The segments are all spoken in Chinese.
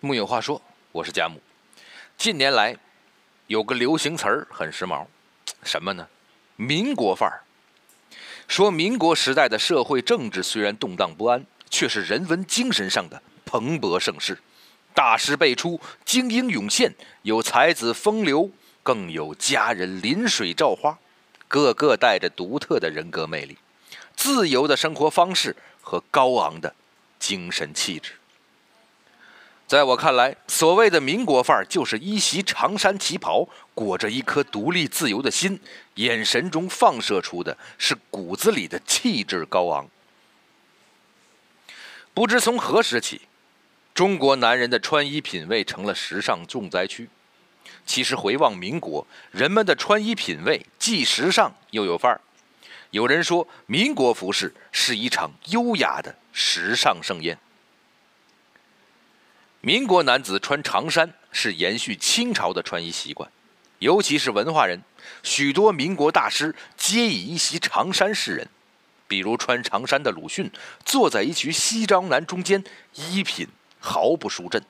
木有话说，我是佳木。近年来，有个流行词儿很时髦，什么呢？民国范儿。说民国时代的社会政治虽然动荡不安，却是人文精神上的蓬勃盛世。大师辈出，精英涌现，有才子风流，更有佳人临水照花，个个带着独特的人格魅力、自由的生活方式和高昂的精神气质。在我看来，所谓的民国范儿，就是一袭长衫旗袍，裹着一颗独立自由的心，眼神中放射出的是骨子里的气质高昂。不知从何时起，中国男人的穿衣品味成了时尚重灾区。其实回望民国，人们的穿衣品味既时尚又有范儿。有人说，民国服饰是一场优雅的时尚盛宴。民国男子穿长衫是延续清朝的穿衣习惯，尤其是文化人，许多民国大师皆以一袭长衫示人。比如穿长衫的鲁迅，坐在一群西装男中间，衣品毫不输阵。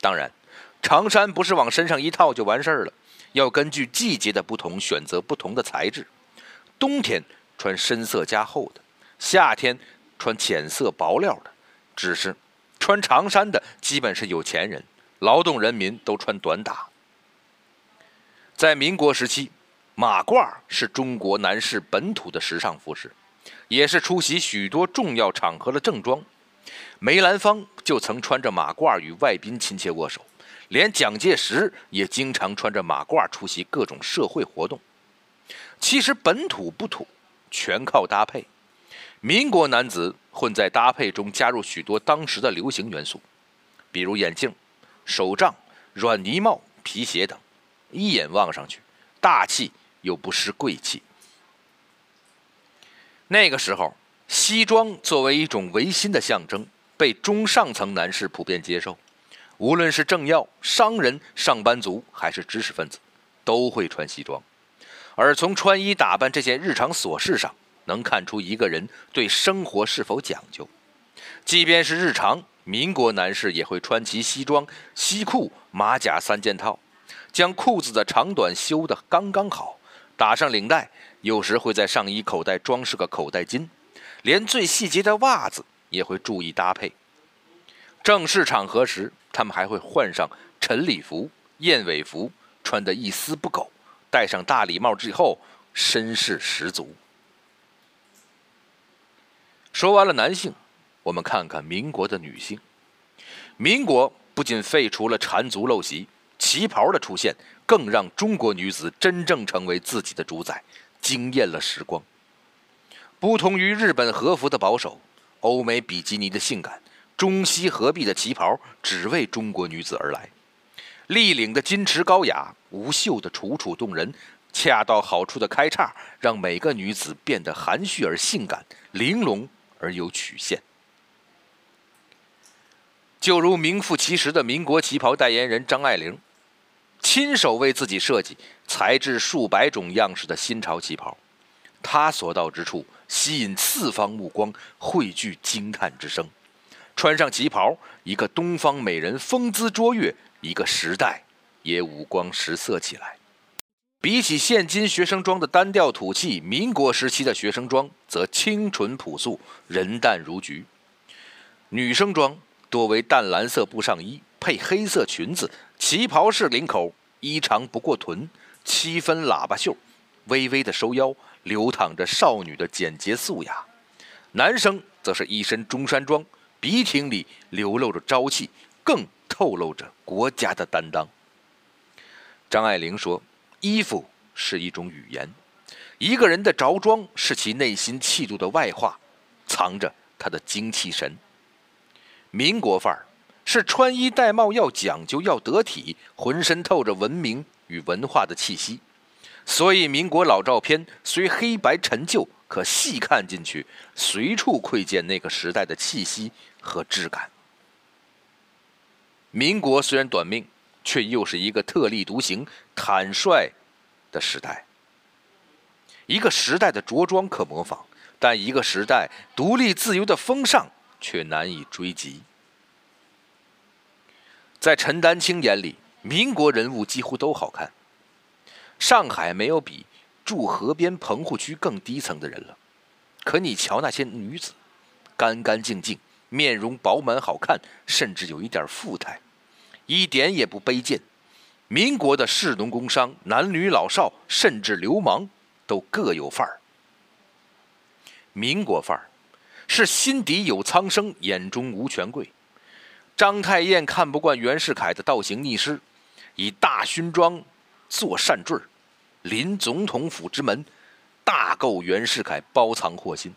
当然，长衫不是往身上一套就完事儿了，要根据季节的不同选择不同的材质。冬天穿深色加厚的，夏天穿浅色薄料的。只是。穿长衫的基本是有钱人，劳动人民都穿短打。在民国时期，马褂是中国男士本土的时尚服饰，也是出席许多重要场合的正装。梅兰芳就曾穿着马褂与外宾亲切握手，连蒋介石也经常穿着马褂出席各种社会活动。其实本土不土，全靠搭配。民国男子混在搭配中，加入许多当时的流行元素，比如眼镜、手杖、软呢帽、皮鞋等，一眼望上去大气又不失贵气。那个时候，西装作为一种维新的象征，被中上层男士普遍接受，无论是政要、商人、上班族还是知识分子，都会穿西装。而从穿衣打扮这件日常琐事上，能看出一个人对生活是否讲究。即便是日常，民国男士也会穿其西装、西裤、马甲三件套，将裤子的长短修得刚刚好，打上领带，有时会在上衣口袋装饰个口袋巾，连最细节的袜子也会注意搭配。正式场合时，他们还会换上晨礼服、燕尾服，穿得一丝不苟，戴上大礼帽之后，绅士十足。说完了男性，我们看看民国的女性。民国不仅废除了缠足陋习，旗袍的出现更让中国女子真正成为自己的主宰，惊艳了时光。不同于日本和服的保守，欧美比基尼的性感，中西合璧的旗袍只为中国女子而来。立领的矜持高雅，无袖的楚楚动人，恰到好处的开叉，让每个女子变得含蓄而性感，玲珑。而有曲线，就如名副其实的民国旗袍代言人张爱玲，亲手为自己设计、材质数百种样式的新潮旗袍，她所到之处吸引四方目光，汇聚惊叹之声。穿上旗袍，一个东方美人风姿卓越，一个时代也五光十色起来。比起现今学生装的单调土气，民国时期的学生装则清纯朴素、人淡如菊。女生装多为淡蓝色布上衣配黑色裙子，旗袍式领口，衣长不过臀，七分喇叭袖，微微的收腰，流淌着少女的简洁素雅。男生则是一身中山装，笔挺里流露着朝气，更透露着国家的担当。张爱玲说。衣服是一种语言，一个人的着装是其内心气度的外化，藏着他的精气神。民国范儿是穿衣戴帽要讲究要得体，浑身透着文明与文化的气息。所以民国老照片虽黑白陈旧，可细看进去，随处窥见那个时代的气息和质感。民国虽然短命。却又是一个特立独行、坦率的时代。一个时代的着装可模仿，但一个时代独立自由的风尚却难以追及。在陈丹青眼里，民国人物几乎都好看。上海没有比住河边棚户区更低层的人了，可你瞧那些女子，干干净净，面容饱满好看，甚至有一点富态，一点也不卑贱。民国的士农工商、男女老少，甚至流氓，都各有范儿。民国范儿，是心底有苍生，眼中无权贵。章太炎看不惯袁世凯的倒行逆施，以大勋装做扇坠临总统府之门，大购袁世凯包藏祸心。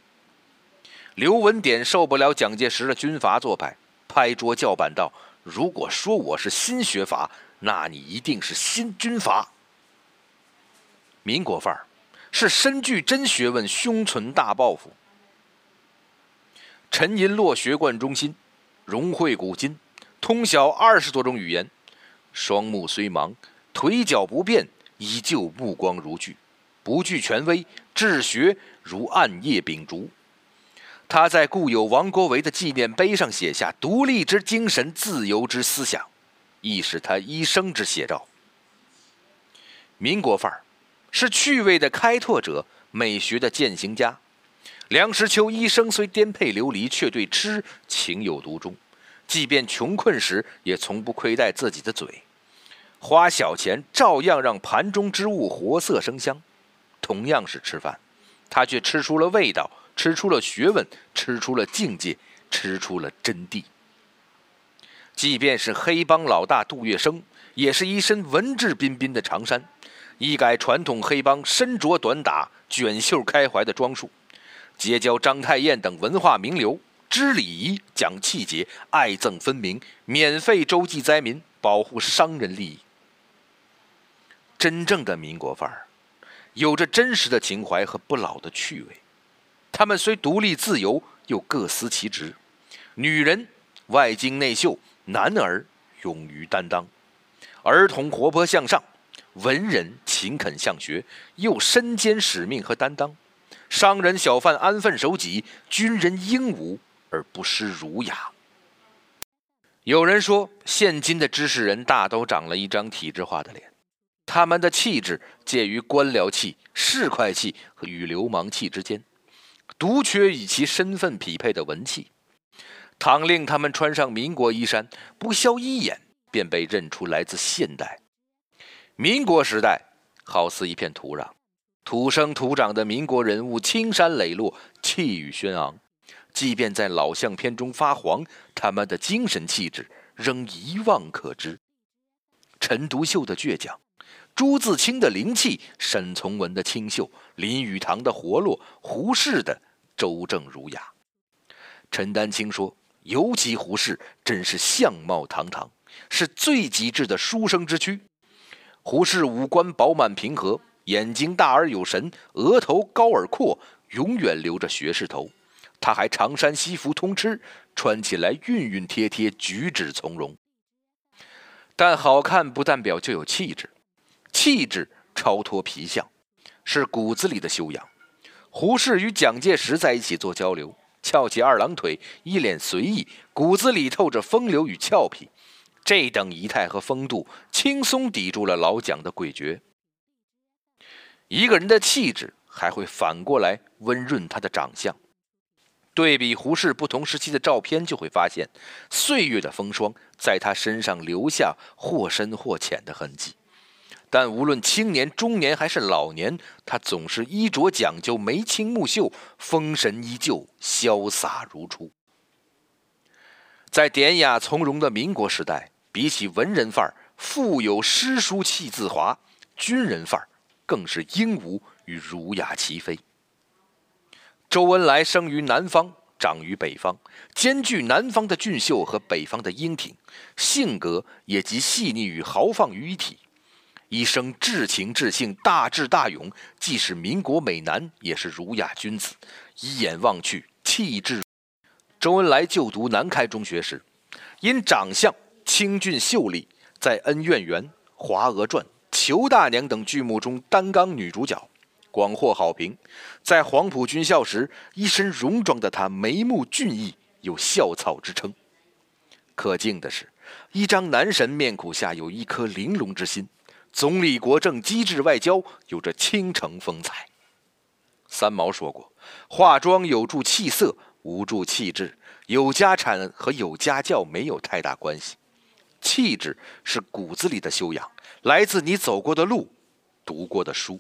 刘文典受不了蒋介石的军阀做派，拍桌叫板道：“如果说我是新学阀，那你一定是新军阀。”民国范儿。是深具真学问，胸存大抱负。陈寅恪学贯中心，融会古今，通晓二十多种语言，双目虽盲，腿脚不便，依旧目光如炬，不惧权威，治学如暗夜秉烛。他在故友王国维的纪念碑上写下“独立之精神，自由之思想”，亦是他一生之写照。民国范儿。是趣味的开拓者，美学的践行家。梁实秋一生虽颠沛流离，却对吃情有独钟。即便穷困时，也从不亏待自己的嘴，花小钱照样让盘中之物活色生香。同样是吃饭，他却吃出了味道，吃出了学问，吃出了境界，吃出了真谛。即便是黑帮老大杜月笙，也是一身文质彬彬的长衫。一改传统黑帮身着短打、卷袖开怀的装束，结交章太炎等文化名流，知礼仪、讲气节、爱憎分明，免费周济灾民，保护商人利益。真正的民国范儿，有着真实的情怀和不老的趣味。他们虽独立自由，又各司其职。女人外精内秀，男儿勇于担当，儿童活泼向上。文人勤恳向学，又身兼使命和担当；商人小贩安分守己，军人英武而不失儒雅。有人说，现今的知识人大都长了一张体制化的脸，他们的气质介于官僚气、市侩气和与流氓气之间，独缺与其身份匹配的文气。倘令他们穿上民国衣衫，不消一眼，便被认出来自现代。民国时代好似一片土壤，土生土长的民国人物青山磊落，气宇轩昂。即便在老相片中发黄，他们的精神气质仍一望可知。陈独秀的倔强，朱自清的灵气，沈从文的清秀，林语堂的活络，胡适的周正儒雅。陈丹青说：“尤其胡适，真是相貌堂堂，是最极致的书生之躯。”胡适五官饱满平和，眼睛大而有神，额头高而阔，永远留着学士头。他还长衫西服通吃，穿起来熨熨帖帖，举止从容。但好看不代表就有气质，气质超脱皮相，是骨子里的修养。胡适与蒋介石在一起做交流，翘起二郎腿，一脸随意，骨子里透着风流与俏皮。这等仪态和风度，轻松抵住了老蒋的诡谲。一个人的气质，还会反过来温润他的长相。对比胡适不同时期的照片，就会发现岁月的风霜在他身上留下或深或浅的痕迹。但无论青年、中年还是老年，他总是衣着讲究，眉清目秀，风神依旧，潇洒如初。在典雅从容的民国时代。比起文人范儿，富有诗书气自华；军人范儿更是英武与儒雅齐飞。周恩来生于南方，长于北方，兼具南方的俊秀和北方的英挺，性格也集细腻与豪放于一体。一生至情至性，大智大勇，既是民国美男，也是儒雅君子。一眼望去，气质。周恩来就读南开中学时，因长相。清俊秀丽，在《恩怨园》《华娥传》《裘大娘》等剧目中担纲女主角，广获好评。在黄埔军校时，一身戎装的他眉目俊逸，有校草之称。可敬的是，一张男神面孔下有一颗玲珑之心，总理国政、机智外交，有着倾城风采。三毛说过：“化妆有助气色，无助气质；有家产和有家教没有太大关系。气质是骨子里的修养，来自你走过的路，读过的书。”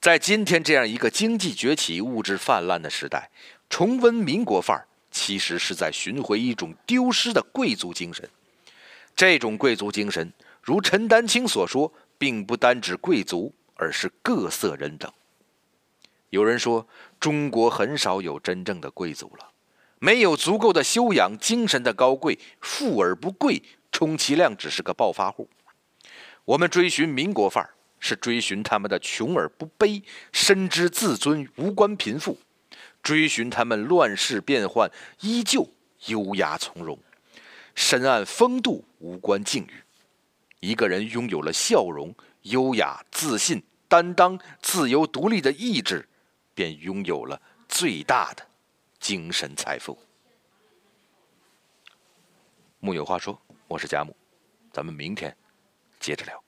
在今天这样一个经济崛起、物质泛滥的时代，重温民国范儿，其实是在寻回一种丢失的贵族精神。这种贵族精神，如陈丹青所说，并不单指贵族，而是各色人等。有人说，中国很少有真正的贵族了，没有足够的修养、精神的高贵，富而不贵，充其量只是个暴发户。我们追寻民国范儿。是追寻他们的穷而不卑，深知自尊无关贫富；追寻他们乱世变幻，依旧优雅从容；深谙风度无关境遇。一个人拥有了笑容、优雅、自信、担当、自由独立的意志，便拥有了最大的精神财富。木有话说，我是贾木，咱们明天接着聊。